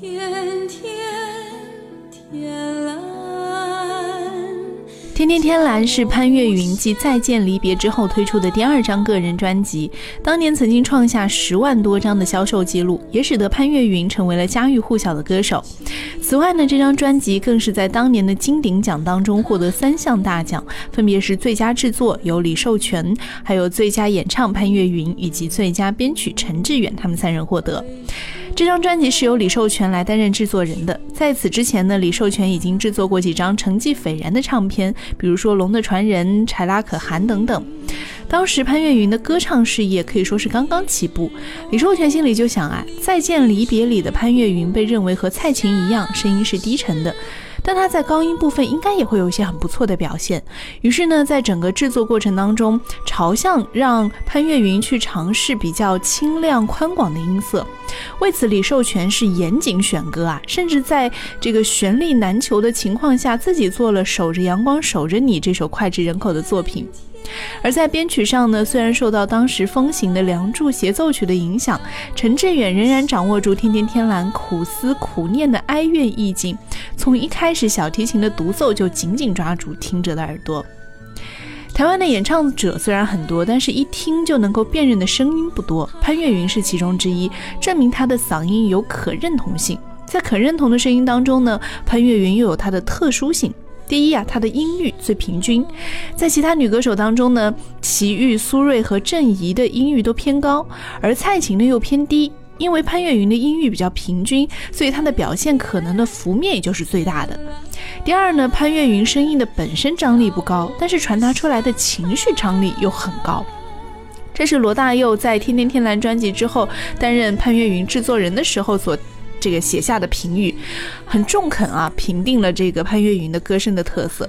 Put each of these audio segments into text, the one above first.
天天天蓝。天天天蓝是潘越云继《再见离别》之后推出的第二张个人专辑，当年曾经创下十万多张的销售记录，也使得潘越云成为了家喻户晓的歌手。此外呢，这张专辑更是在当年的金鼎奖当中获得三项大奖，分别是最佳制作由李寿全，还有最佳演唱潘越云以及最佳编曲陈志远，他们三人获得。这张专辑是由李寿全来担任制作人的。在此之前呢，李寿全已经制作过几张成绩斐然的唱片，比如说《龙的传人》《柴拉可汗》等等。当时潘越云的歌唱事业可以说是刚刚起步，李寿全心里就想啊，《再见离别》里的潘越云被认为和蔡琴一样，声音是低沉的。但他在高音部分应该也会有一些很不错的表现。于是呢，在整个制作过程当中，朝向让潘越云去尝试比较清亮宽广的音色。为此，李寿全是严谨选歌啊，甚至在这个旋律难求的情况下，自己做了《守着阳光守着你》这首脍炙人口的作品。而在编曲上呢，虽然受到当时风行的《梁祝》协奏曲的影响，陈志远仍然掌握住《天天天蓝》苦思苦念的哀怨意境。从一开始，小提琴的独奏就紧紧抓住听者的耳朵。台湾的演唱者虽然很多，但是一听就能够辨认的声音不多。潘越云是其中之一，证明他的嗓音有可认同性。在可认同的声音当中呢，潘越云又有他的特殊性。第一啊，她的音域最平均，在其他女歌手当中呢，齐豫、苏芮和郑怡的音域都偏高，而蔡琴呢又偏低。因为潘越云的音域比较平均，所以她的表现可能的幅面也就是最大的。第二呢，潘越云声音的本身张力不高，但是传达出来的情绪张力又很高。这是罗大佑在《天天天蓝》专辑之后担任潘越云制作人的时候所。这个写下的评语很中肯啊，评定了这个潘越云的歌声的特色。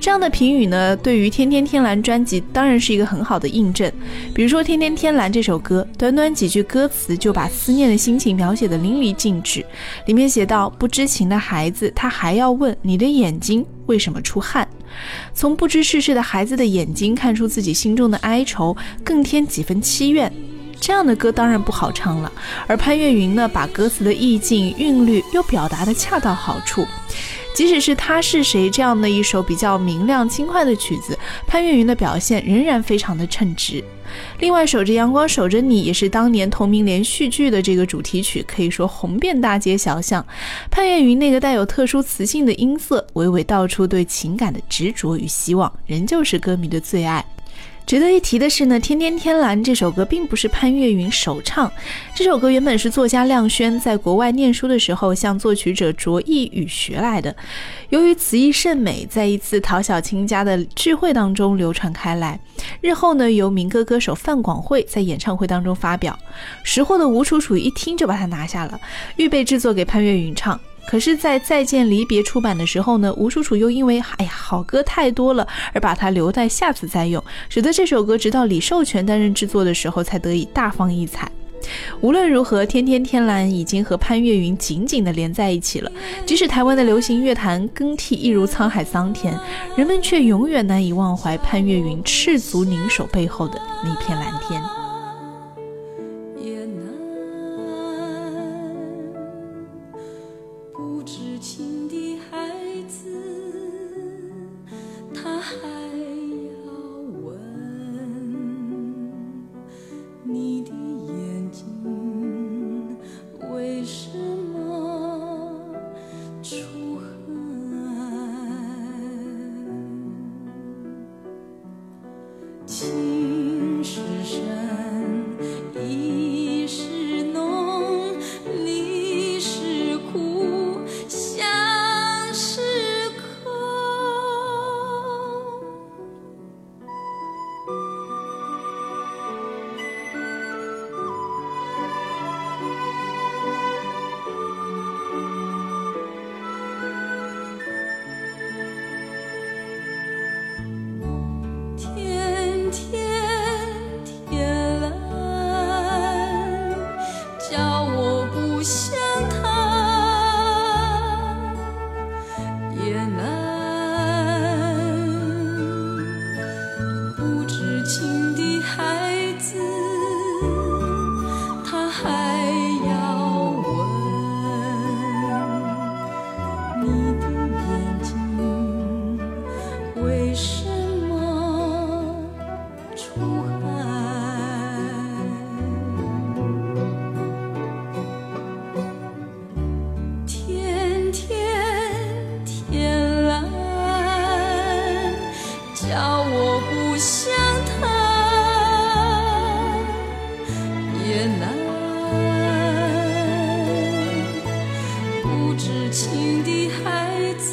这样的评语呢，对于《天天天蓝》专辑当然是一个很好的印证。比如说《天天天蓝》这首歌，短短几句歌词就把思念的心情描写的淋漓尽致。里面写到：不知情的孩子，他还要问你的眼睛为什么出汗。从不知世事的孩子的眼睛看出自己心中的哀愁，更添几分凄怨。这样的歌当然不好唱了，而潘越云呢，把歌词的意境、韵律又表达的恰到好处。即使是他是谁这样的一首比较明亮轻快的曲子，潘越云的表现仍然非常的称职。另外，守着阳光守着你也是当年同名连续剧的这个主题曲，可以说红遍大街小巷。潘越云那个带有特殊磁性的音色，娓娓道出对情感的执着与希望，仍旧是歌迷的最爱。值得一提的是呢，《天天天蓝》这首歌并不是潘越云首唱。这首歌原本是作家亮轩在国外念书的时候向作曲者卓意宇学来的。由于词意甚美，在一次陶小青家的聚会当中流传开来。日后呢，由民歌歌手范广惠在演唱会当中发表。识货的吴楚楚一听就把它拿下了，预备制作给潘越云唱。可是，在《再见离别》出版的时候呢，吴楚楚又因为哎呀好歌太多了，而把它留待下次再用，使得这首歌直到李寿全担任制作的时候才得以大放异彩。无论如何，《天天天蓝》已经和潘越云紧紧地连在一起了。即使台湾的流行乐坛更替一如沧海桑田，人们却永远难以忘怀潘越云赤足凝守背后的那片蓝天。痴情的孩子我不想他也难。不知情的孩子，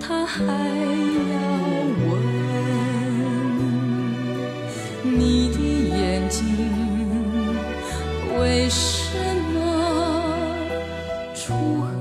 他还要问你的眼睛为什么出？